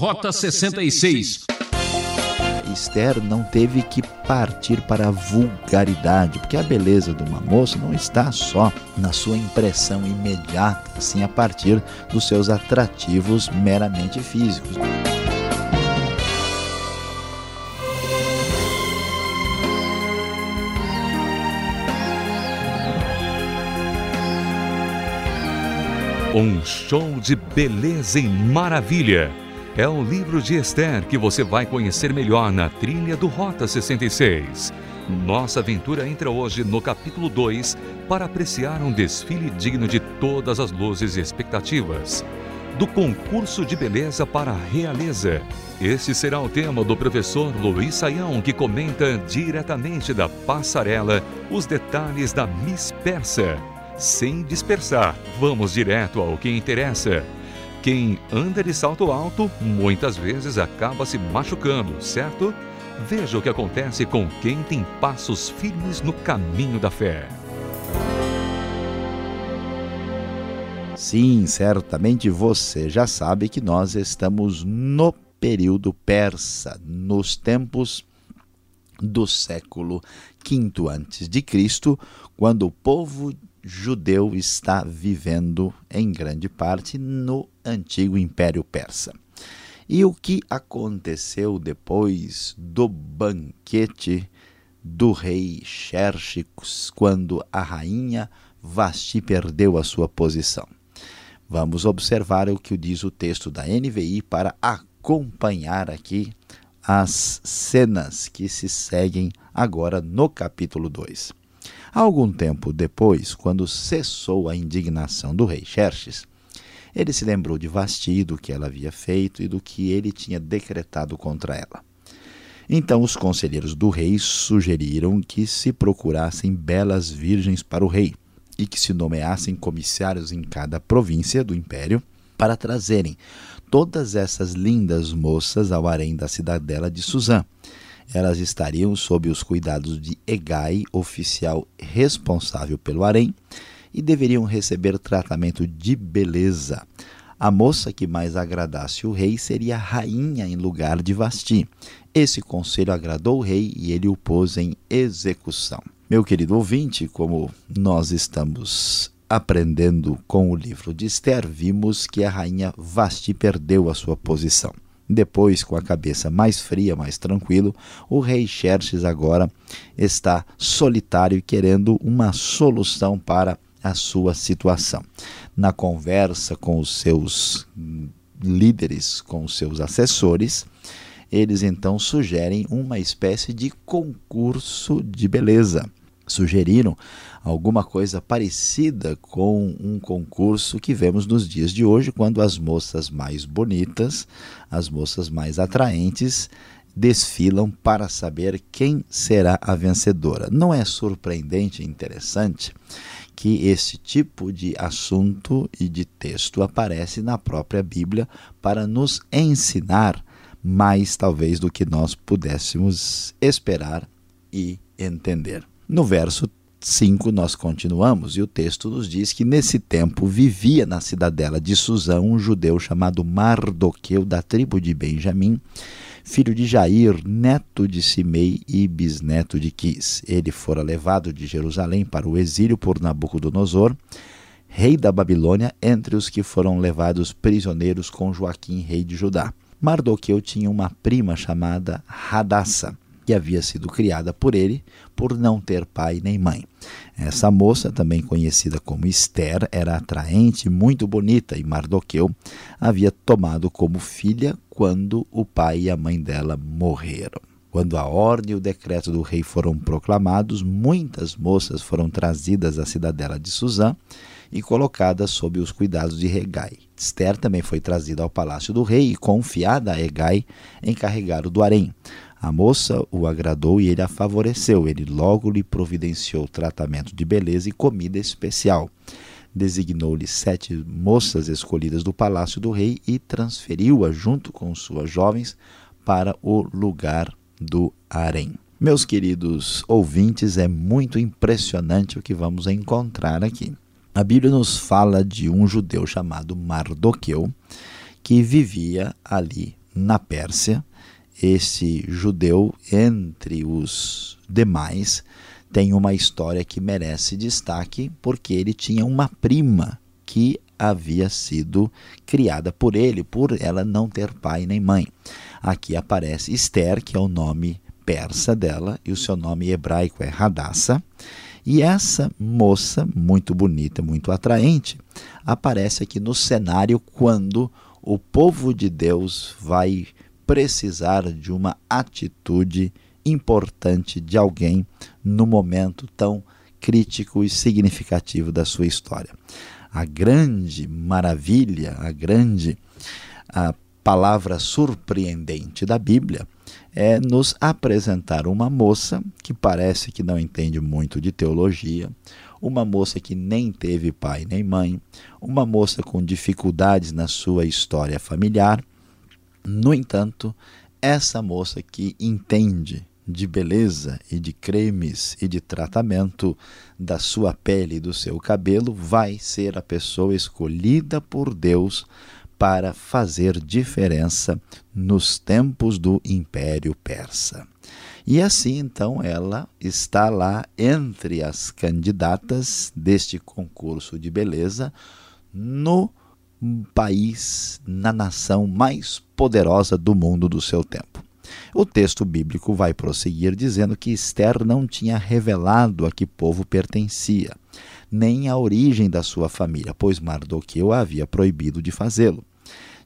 Rota 66. Esther não teve que partir para a vulgaridade, porque a beleza de uma moça não está só na sua impressão imediata, assim a partir dos seus atrativos meramente físicos. Um show de beleza e maravilha. É o livro de Esther que você vai conhecer melhor na trilha do Rota 66. Nossa aventura entra hoje no capítulo 2 para apreciar um desfile digno de todas as luzes e expectativas. Do concurso de beleza para a realeza. Esse será o tema do professor Luiz Saião, que comenta diretamente da passarela os detalhes da Miss Persa sem dispersar. Vamos direto ao que interessa. Quem anda de salto alto muitas vezes acaba se machucando, certo? Veja o que acontece com quem tem passos firmes no caminho da fé. Sim, certamente você já sabe que nós estamos no período persa, nos tempos do século V antes de Cristo, quando o povo judeu está vivendo em grande parte no antigo Império Persa. E o que aconteceu depois do banquete do rei Xerxes, quando a rainha Vasti perdeu a sua posição? Vamos observar o que diz o texto da NVI para acompanhar aqui as cenas que se seguem agora no capítulo 2. Algum tempo depois, quando cessou a indignação do rei Xerxes, ele se lembrou de Vasti, do que ela havia feito e do que ele tinha decretado contra ela. Então os conselheiros do rei sugeriram que se procurassem belas virgens para o rei e que se nomeassem comissários em cada província do império para trazerem todas essas lindas moças ao harém da cidadela de Suzã elas estariam sob os cuidados de Egai, oficial responsável pelo harém, e deveriam receber tratamento de beleza. A moça que mais agradasse o rei seria rainha em lugar de Vasti. Esse conselho agradou o rei e ele o pôs em execução. Meu querido ouvinte, como nós estamos aprendendo com o livro de Esther, vimos que a rainha Vasti perdeu a sua posição. Depois, com a cabeça mais fria, mais tranquilo, o rei Xerxes agora está solitário querendo uma solução para a sua situação. Na conversa com os seus líderes, com os seus assessores, eles então sugerem uma espécie de concurso de beleza. Sugeriram alguma coisa parecida com um concurso que vemos nos dias de hoje, quando as moças mais bonitas, as moças mais atraentes, desfilam para saber quem será a vencedora. Não é surpreendente e interessante que esse tipo de assunto e de texto aparece na própria Bíblia para nos ensinar mais talvez do que nós pudéssemos esperar e entender. No verso 5 nós continuamos e o texto nos diz que nesse tempo vivia na cidadela de Suzã um judeu chamado Mardoqueu da tribo de Benjamim, filho de Jair, neto de Simei e bisneto de Quis. Ele fora levado de Jerusalém para o exílio por Nabucodonosor, rei da Babilônia, entre os que foram levados prisioneiros com Joaquim, rei de Judá. Mardoqueu tinha uma prima chamada Radassa que havia sido criada por ele por não ter pai nem mãe. Essa moça, também conhecida como Esther, era atraente e muito bonita e Mardoqueu havia tomado como filha quando o pai e a mãe dela morreram. Quando a ordem e o decreto do rei foram proclamados, muitas moças foram trazidas à cidadela de Suzã e colocadas sob os cuidados de Regai. Esther também foi trazida ao palácio do rei e confiada a Egai encarregado do harém. A moça o agradou e ele a favoreceu. Ele logo lhe providenciou tratamento de beleza e comida especial. Designou-lhe sete moças escolhidas do palácio do rei e transferiu-a junto com suas jovens para o lugar do harém. Meus queridos ouvintes, é muito impressionante o que vamos encontrar aqui. A Bíblia nos fala de um judeu chamado Mardoqueu que vivia ali na Pérsia. Esse judeu, entre os demais, tem uma história que merece destaque, porque ele tinha uma prima que havia sido criada por ele, por ela não ter pai nem mãe. Aqui aparece Esther, que é o nome persa dela, e o seu nome hebraico é Radassa. E essa moça, muito bonita, muito atraente, aparece aqui no cenário quando o povo de Deus vai precisar de uma atitude importante de alguém no momento tão crítico e significativo da sua história. A grande maravilha, a grande a palavra surpreendente da Bíblia é nos apresentar uma moça que parece que não entende muito de teologia, uma moça que nem teve pai nem mãe, uma moça com dificuldades na sua história familiar. No entanto, essa moça que entende de beleza e de cremes e de tratamento da sua pele e do seu cabelo vai ser a pessoa escolhida por Deus para fazer diferença nos tempos do Império Persa. E assim, então, ela está lá entre as candidatas deste concurso de beleza no país, na nação mais poderosa do mundo do seu tempo. O texto bíblico vai prosseguir dizendo que Esther não tinha revelado a que povo pertencia, nem a origem da sua família, pois Mardoqueu a havia proibido de fazê-lo.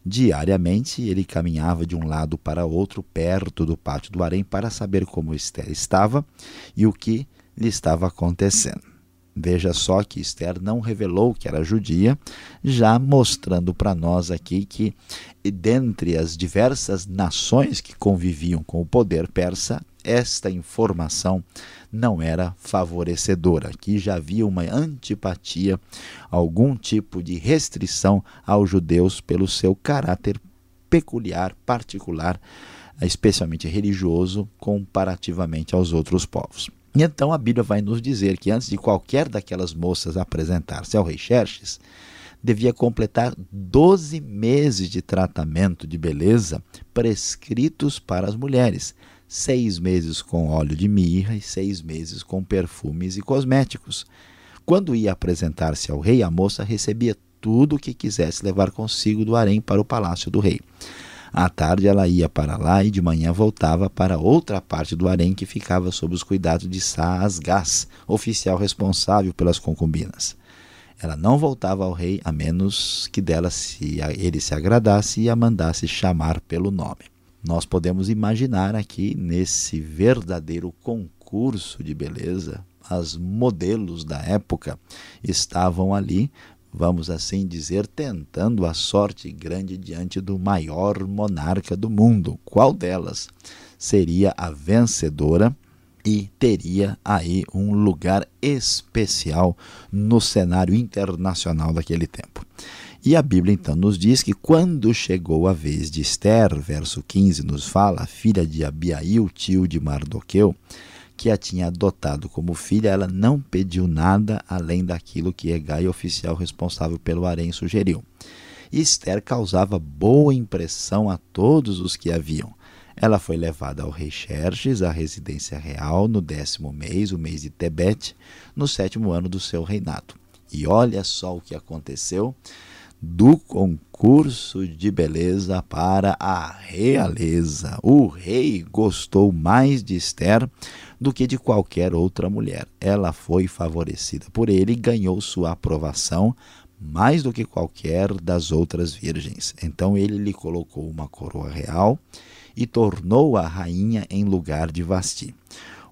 Diariamente ele caminhava de um lado para outro, perto do pátio do harém, para saber como Esther estava e o que lhe estava acontecendo. Veja só que Esther não revelou que era judia, já mostrando para nós aqui que, dentre as diversas nações que conviviam com o poder persa, esta informação não era favorecedora, que já havia uma antipatia, algum tipo de restrição aos judeus pelo seu caráter peculiar, particular, especialmente religioso, comparativamente aos outros povos. E então a Bíblia vai nos dizer que antes de qualquer daquelas moças apresentar-se ao rei Xerxes, devia completar 12 meses de tratamento de beleza prescritos para as mulheres, seis meses com óleo de mirra e seis meses com perfumes e cosméticos. Quando ia apresentar-se ao rei, a moça recebia tudo o que quisesse levar consigo do harém para o palácio do rei. À tarde ela ia para lá e de manhã voltava para outra parte do harém que ficava sob os cuidados de Saasgás, oficial responsável pelas concubinas. Ela não voltava ao rei a menos que dela se ele se agradasse e a mandasse chamar pelo nome. Nós podemos imaginar aqui nesse verdadeiro concurso de beleza, as modelos da época estavam ali, vamos assim dizer, tentando a sorte grande diante do maior monarca do mundo. Qual delas seria a vencedora? e teria aí um lugar especial no cenário internacional daquele tempo. E a Bíblia então nos diz que quando chegou a vez de Esther, verso 15 nos fala, filha de Abiail, tio de Mardoqueu, que a tinha adotado como filha, ela não pediu nada além daquilo que Egai, oficial responsável pelo harém, sugeriu. E Esther causava boa impressão a todos os que a viam. Ela foi levada ao rei Xerxes, à residência real, no décimo mês, o mês de Tebete, no sétimo ano do seu reinado. E olha só o que aconteceu do concurso de beleza para a realeza. O rei gostou mais de Esther do que de qualquer outra mulher. Ela foi favorecida por ele e ganhou sua aprovação mais do que qualquer das outras virgens. Então ele lhe colocou uma coroa real e tornou-a rainha em lugar de Vasti.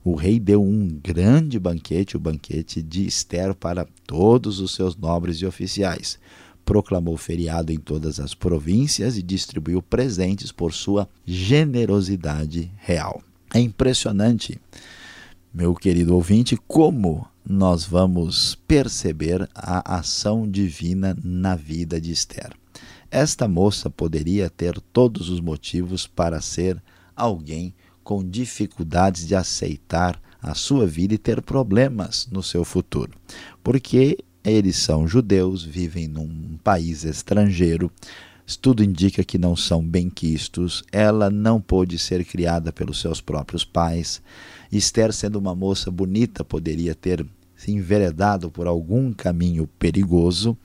O rei deu um grande banquete, o banquete de Esther, para todos os seus nobres e oficiais proclamou feriado em todas as províncias e distribuiu presentes por sua generosidade real. É impressionante, meu querido ouvinte, como nós vamos perceber a ação divina na vida de Esther. Esta moça poderia ter todos os motivos para ser alguém com dificuldades de aceitar a sua vida e ter problemas no seu futuro, porque eles são judeus, vivem num país estrangeiro, tudo indica que não são benquistos. Ela não pôde ser criada pelos seus próprios pais. Esther, sendo uma moça bonita, poderia ter se enveredado por algum caminho perigoso.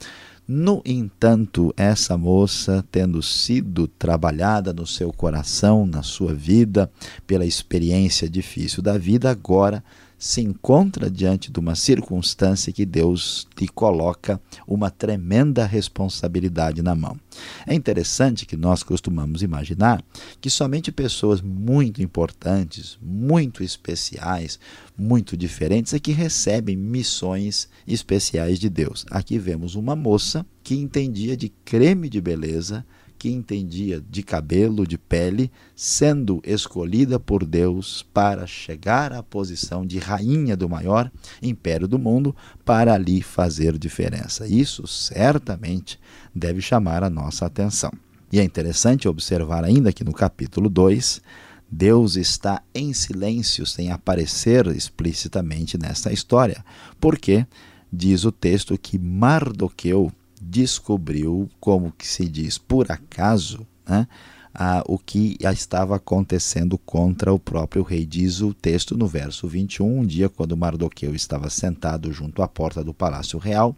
No entanto, essa moça, tendo sido trabalhada no seu coração, na sua vida, pela experiência difícil da vida, agora se encontra diante de uma circunstância que Deus lhe coloca uma tremenda responsabilidade na mão. É interessante que nós costumamos imaginar que somente pessoas muito importantes, muito especiais, muito diferentes é que recebem missões especiais de Deus. Aqui vemos uma moça que entendia de creme de beleza que entendia de cabelo, de pele, sendo escolhida por Deus para chegar à posição de rainha do maior império do mundo, para ali fazer diferença. Isso certamente deve chamar a nossa atenção. E é interessante observar ainda que no capítulo 2, Deus está em silêncio, sem aparecer explicitamente nessa história, porque diz o texto que Mardoqueu descobriu, como que se diz, por acaso, né, ah, o que estava acontecendo contra o próprio rei. Diz o texto no verso 21, um dia quando Mardoqueu estava sentado junto à porta do palácio real,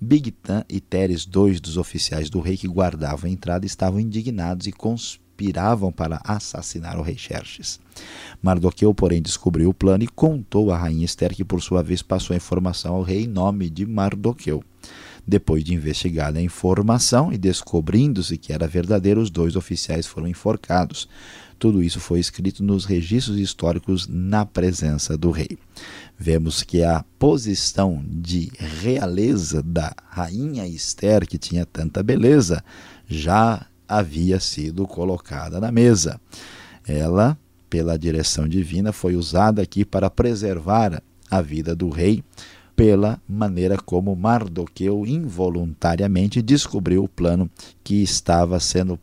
Bigtan e Teres, dois dos oficiais do rei que guardavam a entrada, estavam indignados e conspiravam para assassinar o rei Xerxes. Mardoqueu, porém, descobriu o plano e contou à rainha Esther, que por sua vez passou a informação ao rei em nome de Mardoqueu. Depois de investigar a informação e descobrindo-se que era verdadeiro, os dois oficiais foram enforcados. Tudo isso foi escrito nos registros históricos na presença do rei. Vemos que a posição de realeza da rainha Esther, que tinha tanta beleza, já havia sido colocada na mesa. Ela, pela direção divina, foi usada aqui para preservar a vida do rei pela maneira como Mardoqueu involuntariamente descobriu o plano que estava sendo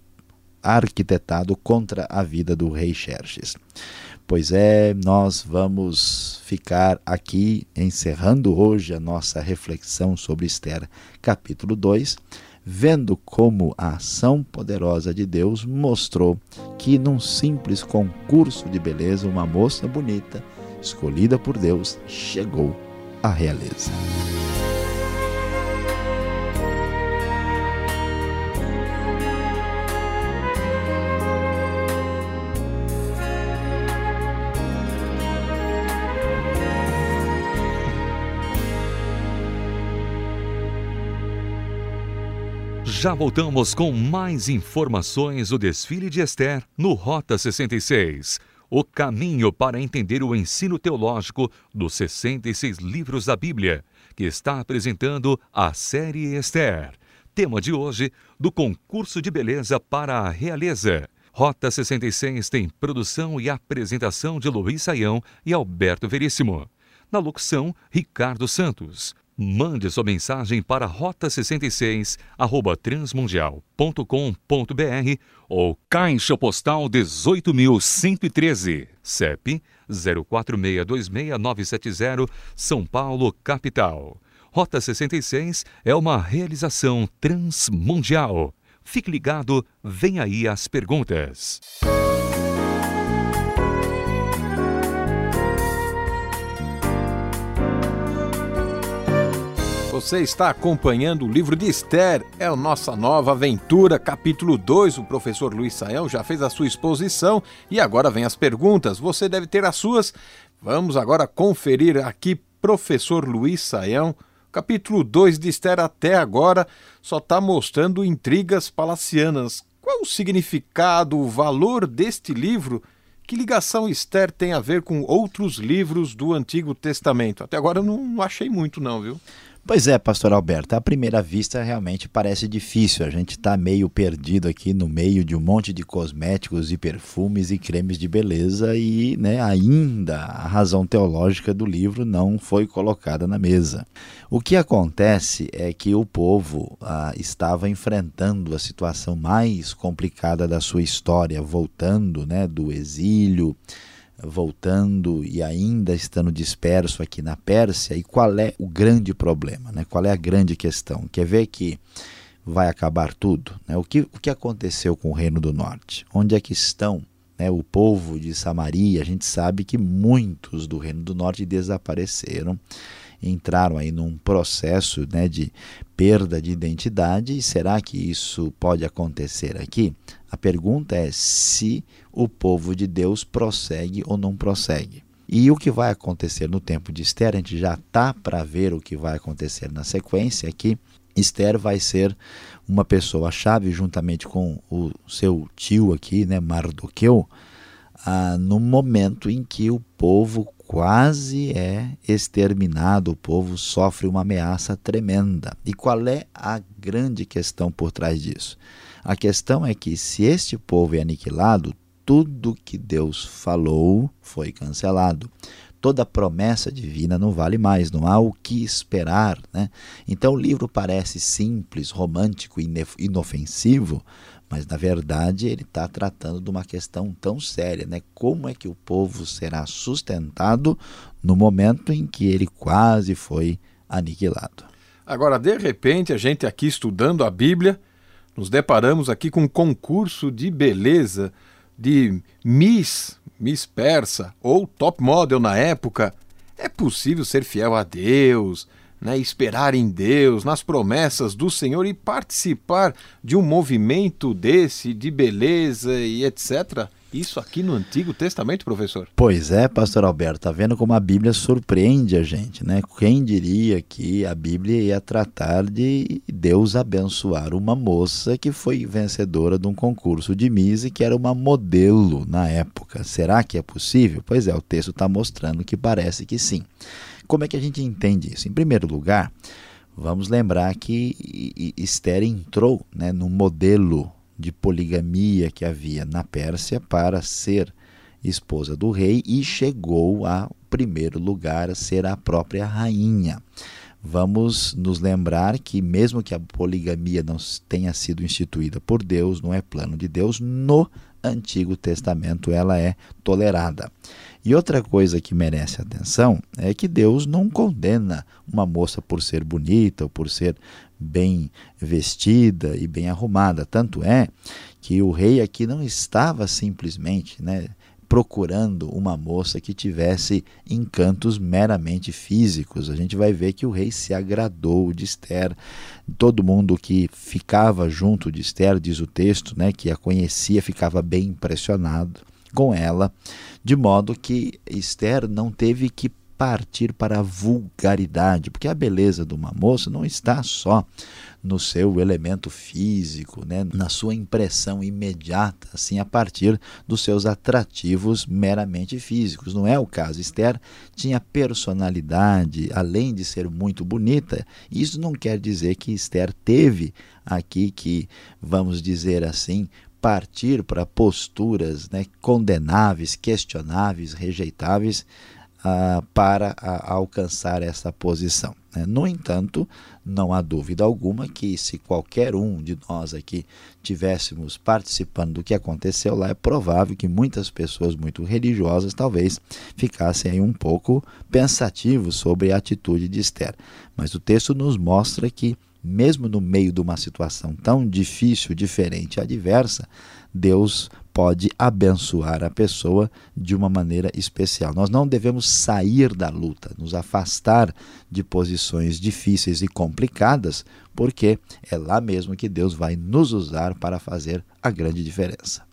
arquitetado contra a vida do rei Xerxes. Pois é, nós vamos ficar aqui encerrando hoje a nossa reflexão sobre Esther, capítulo 2, vendo como a ação poderosa de Deus mostrou que num simples concurso de beleza, uma moça bonita, escolhida por Deus, chegou a realeza. Já voltamos com mais informações do desfile de Esther no Rota 66 o caminho para entender o ensino teológico dos 66 livros da Bíblia, que está apresentando a série Esther. Tema de hoje do concurso de beleza para a realeza. Rota 66 tem produção e apresentação de Luiz Saião e Alberto Veríssimo. Na locução, Ricardo Santos. Mande sua mensagem para rota66 arroba transmundial.com.br ou Caixa Postal 18.113, CEP 04626970, São Paulo, capital. Rota 66 é uma realização transmundial. Fique ligado, vem aí as perguntas. Você está acompanhando o livro de Esther, é a nossa nova aventura, capítulo 2. O professor Luiz Saião já fez a sua exposição e agora vem as perguntas. Você deve ter as suas. Vamos agora conferir aqui, professor Luiz Saião. Capítulo 2 de Esther até agora só está mostrando intrigas palacianas. Qual o significado, o valor deste livro? Que ligação Esther tem a ver com outros livros do Antigo Testamento? Até agora eu não, achei muito, não, viu? Pois é, pastor Alberto, à primeira vista realmente parece difícil. A gente está meio perdido aqui no meio de um monte de cosméticos e perfumes e cremes de beleza e né, ainda a razão teológica do livro não foi colocada na mesa. O que acontece é que o povo ah, estava enfrentando a situação mais complicada da sua história, voltando né, do exílio voltando e ainda estando disperso aqui na Pérsia, e qual é o grande problema, né? qual é a grande questão? Quer ver que vai acabar tudo? Né? O, que, o que aconteceu com o Reino do Norte? Onde é que estão né, o povo de Samaria? A gente sabe que muitos do Reino do Norte desapareceram, entraram aí num processo né, de perda de identidade. E será que isso pode acontecer aqui? A pergunta é se o povo de Deus prossegue ou não prossegue. E o que vai acontecer no tempo de Esther, a gente já está para ver o que vai acontecer na sequência aqui. Esther vai ser uma pessoa-chave, juntamente com o seu tio aqui, né, Mardoqueu, ah, no momento em que o povo quase é exterminado, o povo sofre uma ameaça tremenda. E qual é a grande questão por trás disso? A questão é que se este povo é aniquilado, tudo que Deus falou foi cancelado toda promessa divina não vale mais, não há o que esperar. Né? Então o livro parece simples, romântico e inofensivo, mas na verdade ele está tratando de uma questão tão séria, né? Como é que o povo será sustentado no momento em que ele quase foi aniquilado? Agora, de repente, a gente aqui estudando a Bíblia, nos deparamos aqui com um concurso de beleza de Miss Miss Persa ou Top Model na época, é possível ser fiel a Deus, né, esperar em Deus, nas promessas do Senhor e participar de um movimento desse de beleza e etc. Isso aqui no Antigo Testamento, professor? Pois é, pastor Alberto, tá vendo como a Bíblia surpreende a gente, né? Quem diria que a Bíblia ia tratar de Deus abençoar uma moça que foi vencedora de um concurso de Miss e que era uma modelo na época. Será que é possível? Pois é, o texto está mostrando que parece que sim. Como é que a gente entende isso? Em primeiro lugar, vamos lembrar que Esther entrou né, no modelo de poligamia que havia na Pérsia para ser esposa do rei e chegou ao primeiro lugar a ser a própria rainha. Vamos nos lembrar que, mesmo que a poligamia não tenha sido instituída por Deus, não é plano de Deus, no Antigo Testamento ela é tolerada. E outra coisa que merece atenção é que Deus não condena uma moça por ser bonita ou por ser bem vestida e bem arrumada. Tanto é que o rei aqui não estava simplesmente né, procurando uma moça que tivesse encantos meramente físicos. A gente vai ver que o rei se agradou de Esther. Todo mundo que ficava junto de Esther, diz o texto, né, que a conhecia, ficava bem impressionado com ela, de modo que Esther não teve que partir para a vulgaridade, porque a beleza de uma moça não está só no seu elemento físico, né, na sua impressão imediata, assim a partir dos seus atrativos meramente físicos. Não é o caso. Esther tinha personalidade, além de ser muito bonita. Isso não quer dizer que Esther teve aqui que, vamos dizer assim, partir para posturas né, condenáveis, questionáveis, rejeitáveis ah, para a, alcançar essa posição. Né? No entanto, não há dúvida alguma que se qualquer um de nós aqui tivéssemos participando do que aconteceu lá, é provável que muitas pessoas muito religiosas talvez ficassem um pouco pensativos sobre a atitude de Esther. Mas o texto nos mostra que mesmo no meio de uma situação tão difícil, diferente, adversa, Deus pode abençoar a pessoa de uma maneira especial. Nós não devemos sair da luta, nos afastar de posições difíceis e complicadas, porque é lá mesmo que Deus vai nos usar para fazer a grande diferença.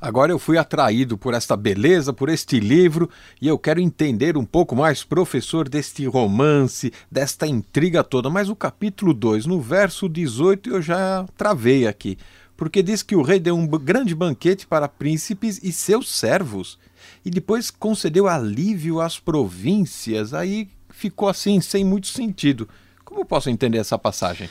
Agora eu fui atraído por esta beleza, por este livro, e eu quero entender um pouco mais, professor, deste romance, desta intriga toda. Mas o capítulo 2, no verso 18, eu já travei aqui porque diz que o rei deu um grande banquete para príncipes e seus servos, e depois concedeu alívio às províncias. Aí ficou assim, sem muito sentido. Como posso entender essa passagem?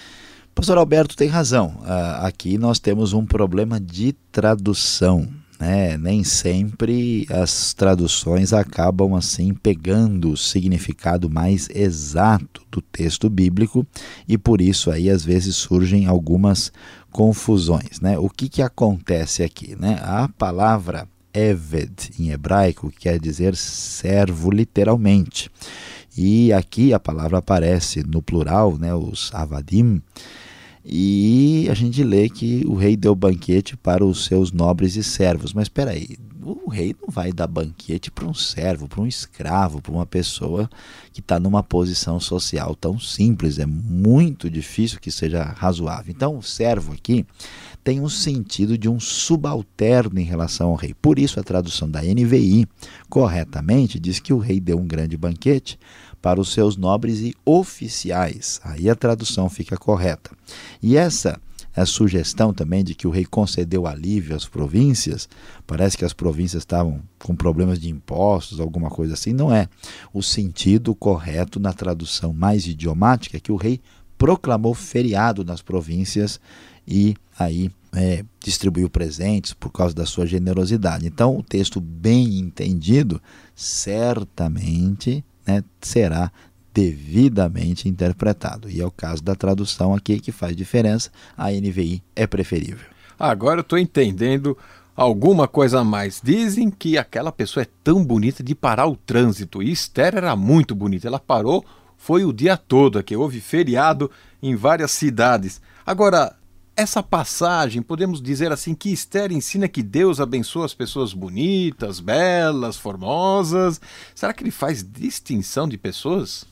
Pastor Alberto tem razão. Uh, aqui nós temos um problema de tradução. Né? Nem sempre as traduções acabam assim pegando o significado mais exato do texto bíblico e por isso aí às vezes surgem algumas confusões. Né? O que, que acontece aqui? Né? A palavra Eved em hebraico quer dizer servo literalmente. E aqui a palavra aparece no plural, né, os avadim, E a gente lê que o rei deu banquete para os seus nobres e servos. Mas espera aí, o rei não vai dar banquete para um servo, para um escravo, para uma pessoa que está numa posição social tão simples. É muito difícil que seja razoável. Então, o servo aqui tem um sentido de um subalterno em relação ao rei. Por isso, a tradução da NVI corretamente diz que o rei deu um grande banquete para os seus nobres e oficiais. Aí a tradução fica correta. E essa a sugestão também de que o rei concedeu alívio às províncias, parece que as províncias estavam com problemas de impostos, alguma coisa assim, não é. O sentido correto na tradução mais idiomática é que o rei proclamou feriado nas províncias e aí é, distribuiu presentes por causa da sua generosidade. Então, o texto bem entendido certamente né, será devidamente interpretado. E é o caso da tradução aqui que faz diferença, a NVI é preferível. Agora eu estou entendendo alguma coisa a mais. Dizem que aquela pessoa é tão bonita de parar o trânsito. E Esther era muito bonita. Ela parou, foi o dia todo aqui. Houve feriado em várias cidades. Agora, essa passagem, podemos dizer assim, que Esther ensina que Deus abençoa as pessoas bonitas, belas, formosas. Será que ele faz distinção de pessoas?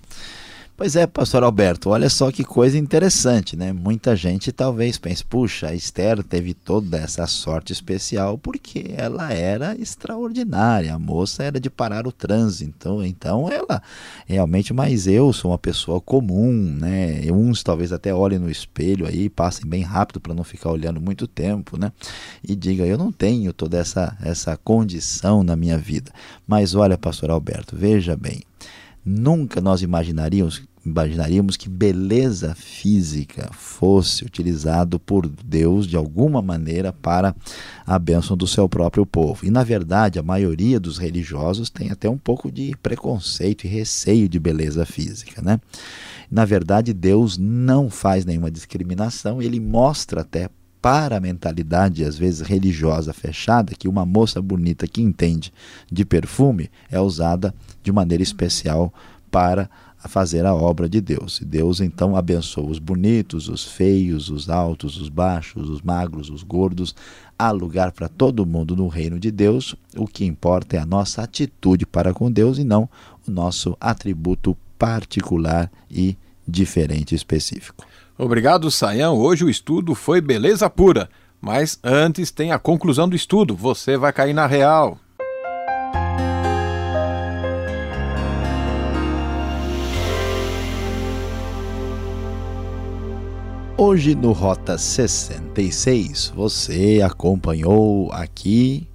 Pois é, pastor Alberto, olha só que coisa interessante, né? Muita gente talvez pense, puxa, a Esther teve toda essa sorte especial porque ela era extraordinária, a moça era de parar o trânsito, então, então ela realmente, mas eu sou uma pessoa comum, né? Uns talvez até olhem no espelho aí, passem bem rápido para não ficar olhando muito tempo, né? E diga, eu não tenho toda essa, essa condição na minha vida. Mas olha, pastor Alberto, veja bem, Nunca nós imaginaríamos, imaginaríamos que beleza física fosse utilizado por Deus de alguma maneira para a bênção do seu próprio povo. E na verdade, a maioria dos religiosos tem até um pouco de preconceito e receio de beleza física, né? Na verdade, Deus não faz nenhuma discriminação, ele mostra até para a mentalidade, às vezes religiosa fechada, que uma moça bonita que entende de perfume é usada de maneira especial para fazer a obra de Deus. E Deus então abençoa os bonitos, os feios, os altos, os baixos, os magros, os gordos. Há lugar para todo mundo no reino de Deus. O que importa é a nossa atitude para com Deus e não o nosso atributo particular e diferente específico. Obrigado, Saião. Hoje o estudo foi beleza pura. Mas antes tem a conclusão do estudo. Você vai cair na real. Hoje no Rota 66 você acompanhou aqui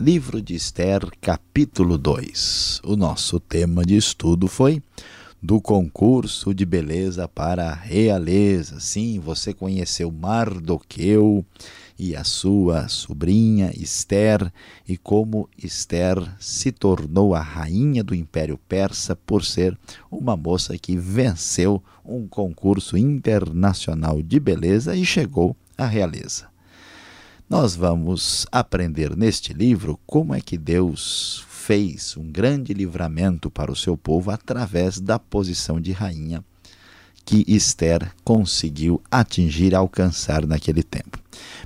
Livro de Esther, capítulo 2. O nosso tema de estudo foi do concurso de beleza para a realeza. Sim, você conheceu Mardoqueu e a sua sobrinha Esther e como Esther se tornou a rainha do Império Persa por ser uma moça que venceu um concurso internacional de beleza e chegou à realeza. Nós vamos aprender neste livro como é que Deus fez um grande livramento para o seu povo através da posição de rainha que Esther conseguiu atingir, alcançar naquele tempo.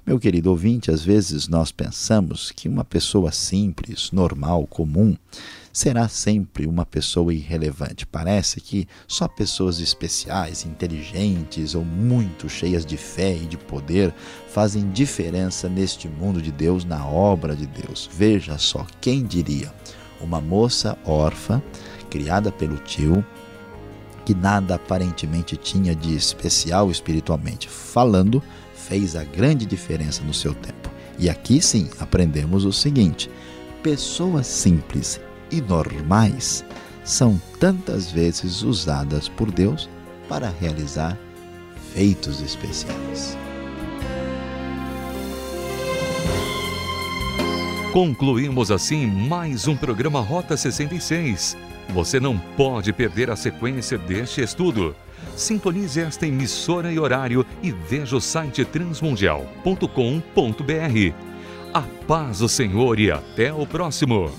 Meu querido ouvinte, às vezes nós pensamos que uma pessoa simples, normal, comum, será sempre uma pessoa irrelevante. Parece que só pessoas especiais, inteligentes ou muito cheias de fé e de poder fazem diferença neste mundo de Deus, na obra de Deus. Veja só, quem diria? Uma moça órfã, criada pelo tio, que nada aparentemente tinha de especial espiritualmente falando, fez a grande diferença no seu tempo. E aqui sim aprendemos o seguinte: pessoas simples e normais são tantas vezes usadas por Deus para realizar feitos especiais. Concluímos assim mais um programa Rota 66. Você não pode perder a sequência deste estudo. Sintonize esta emissora e horário e veja o site transmundial.com.br. A paz do Senhor e até o próximo.